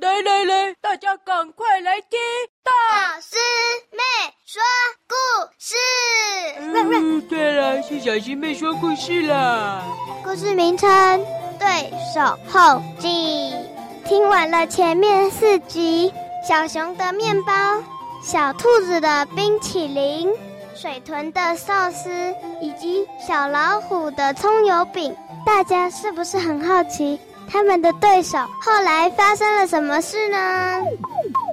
来来来，大家赶快来听大师妹说故事。嗯，对了，是小师妹说故事啦。故事名称：对手后记。听完了前面四集，小熊的面包、小兔子的冰淇淋、水豚的寿司以及小老虎的葱油饼，大家是不是很好奇？他们的对手后来发生了什么事呢？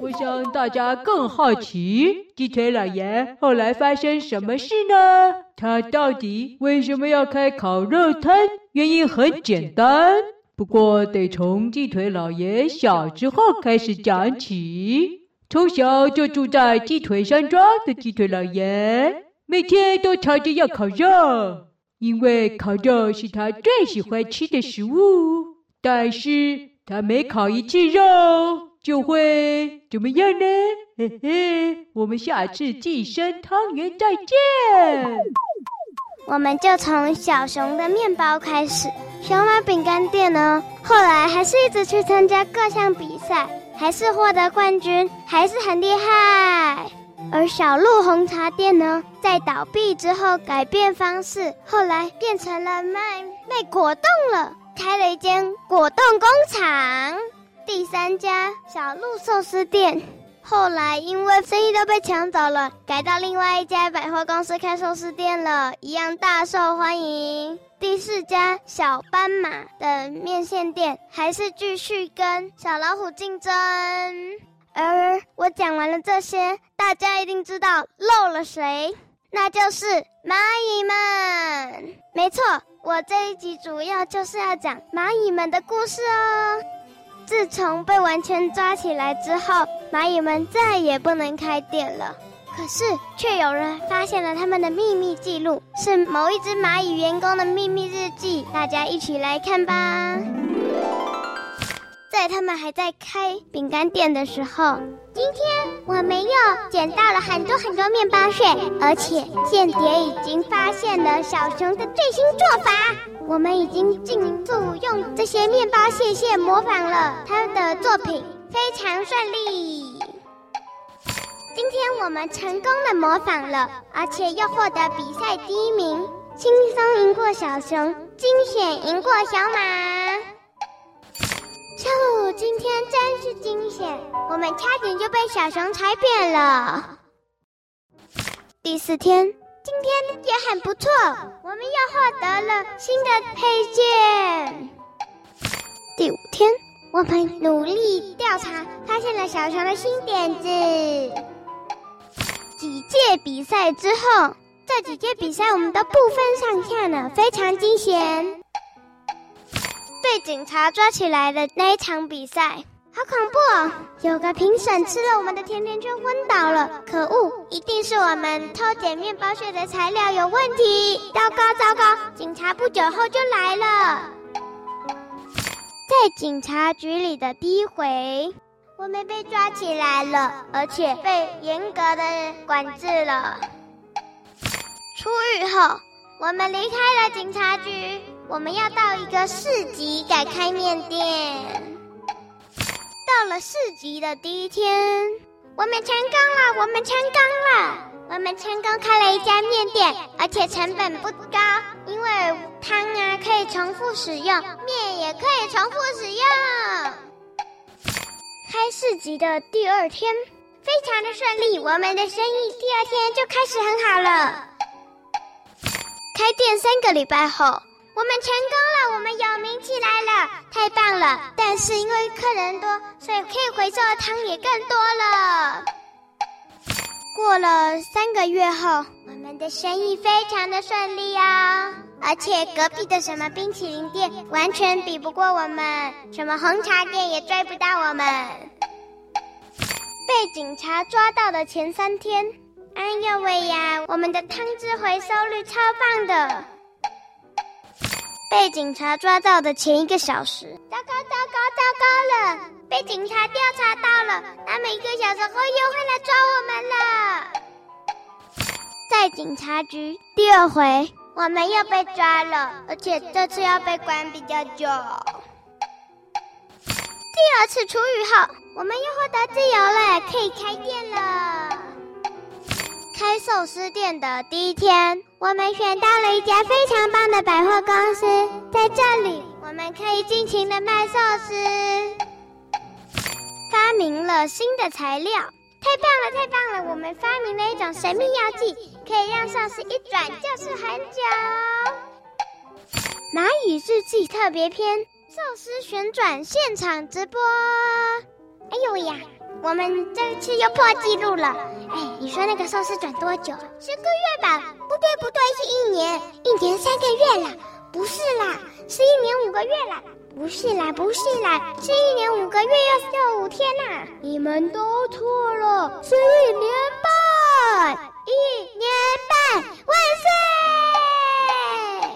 我想大家更好奇，鸡腿老爷后来发生什么事呢？他到底为什么要开烤肉摊？原因很简单，不过得从鸡腿老爷小时候开始讲起。从小就住在鸡腿山庄的鸡腿老爷，每天都吵着要烤肉，因为烤肉是他最喜欢吃的食物。但是他每烤一次肉，就会怎么样呢？嘿嘿，我们下次寄生汤圆再见。我们就从小熊的面包开始。小马饼干店呢，后来还是一直去参加各项比赛，还是获得冠军，还是很厉害。而小鹿红茶店呢，在倒闭之后改变方式，后来变成了卖卖果冻了。开了一间果冻工厂，第三家小鹿寿司店，后来因为生意都被抢走了，改到另外一家百货公司开寿司店了，一样大受欢迎。第四家小斑马的面线店，还是继续跟小老虎竞争。而我讲完了这些，大家一定知道漏了谁，那就是蚂蚁们。没错。我这一集主要就是要讲蚂蚁们的故事哦。自从被完全抓起来之后，蚂蚁们再也不能开店了。可是，却有人发现了他们的秘密记录，是某一只蚂蚁员工的秘密日记。大家一起来看吧。在他们还在开饼干店的时候，今天我们又捡到了很多很多面包屑，而且间谍已经发现了小熊的最新做法。我们已经尽速用这些面包屑屑模仿了他的作品，非常顺利。今天我们成功的模仿了，而且又获得比赛第一名，轻松赢过小熊，惊险赢过小马。哦，今天真是惊险，我们差点就被小熊踩扁了。第四天，今天也很不错，我们又获得了新的配件。第五天，我们努力调查，发现了小熊的新点子。几届比赛之后，这几届比赛我们都不分上下呢，非常惊险。被警察抓起来的那一场比赛，好恐怖哦！有个评审吃了我们的甜甜圈昏倒了，可恶！一定是我们偷捡面包屑的材料有问题。糟糕糟糕！警察不久后就来了。在警察局里的第一回，我们被抓起来了，而且被严格的管制了。出狱后，我们离开了警察局。我们要到一个市集改开面店。到了市集的第一天，我们成功了！我们成功了！我们成功开了一家面店，而且成本不高，因为汤啊可以重复使用，面也可以重复使用。开市集的第二天，非常的顺利，我们的生意第二天就开始很好了。开店三个礼拜后。我们成功了，我们有名气来了，太棒了！但是因为客人多，所以可以回收的汤也更多了。过了三个月后，我们的生意非常的顺利啊，而且隔壁的什么冰淇淋店完全比不过我们，什么红茶店也追不到我们。被警察抓到的前三天，哎呦喂呀，我们的汤汁回收率超棒的。被警察抓到的前一个小时，糟糕糟糕糟糕了！被警察调查到了，他们一个小时后又会来抓我们了。在警察局第二回，我们又被抓了，而且这次要被关比较久。第二次出狱后，我们又获得自由了，可以开店了。开寿司店的第一天，我们选到了一家非常棒的百货公司，在这里我们可以尽情的卖寿司。发明了新的材料，太棒了，太棒了！我们发明了一种神秘药剂，可以让寿司一转就是很久。蚂蚁日记特别篇：寿司旋转现场直播。哎呦呀！我们这次又破纪录了！哎，你说那个寿司转多久？十个月吧？不对不对，是一年，一年三个月啦！不是啦，是一年五个月啦！不是啦，不是啦，是一年五个月又又五天啦！你们都错了，是一年半！一年半，万岁！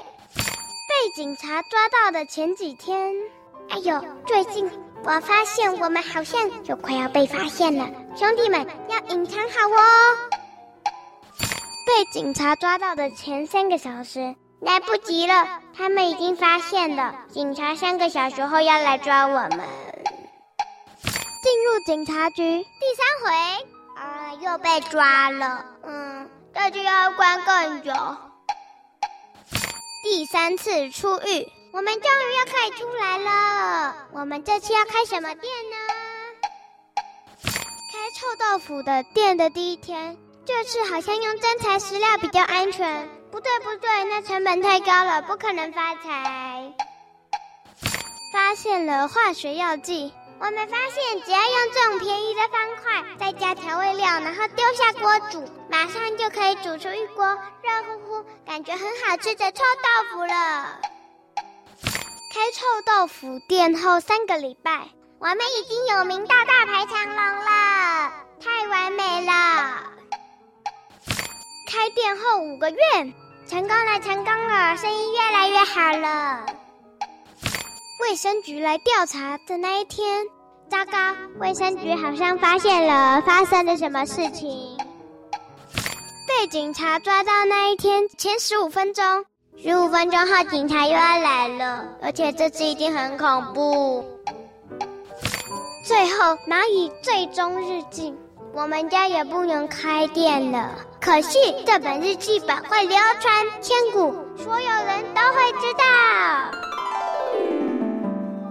被警察抓到的前几天，哎呦，最近。我发现我们好像就快要被发现了，兄弟们要隐藏好哦。被警察抓到的前三个小时来不及了，他们已经发现了。警察三个小时后要来抓我们。进入警察局第三回，啊，又被抓了。嗯，这就要关更久。第三次出狱。我们终于要可以出来了。我们这次要开什么店呢？开臭豆腐的店的第一天，这次好像用真材实料比较安全。不对不对，那成本太高了，不可能发财。发现了化学药剂。我们发现，只要用这种便宜的方块，再加调味料，然后丢下锅煮，马上就可以煮出一锅热乎乎、感觉很好吃的臭豆腐了。开臭豆腐店后三个礼拜，我们已经有名到大排长龙了，太完美了。开店后五个月，成功了，成功了，生意越来越好了。卫生局来调查的那一天，糟糕，卫生局好像发现了发生了什么事情。被警察抓到那一天前十五分钟。十五分钟后，警察又要来了，而且这次一定很恐怖。最后，蚂蚁最终日记，我们家也不能开店了。可惜，这本日记本会流传千古，所有人都会知道。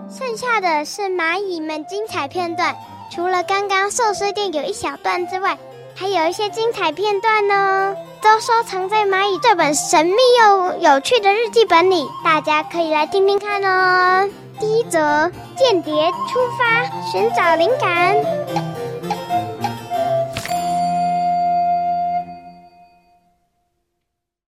剩下的是蚂蚁们精彩片段，除了刚刚寿司店有一小段之外，还有一些精彩片段呢。都收藏在《蚂蚁》这本神秘又有趣的日记本里，大家可以来听听看哦。第一则：间谍出发，寻找灵感。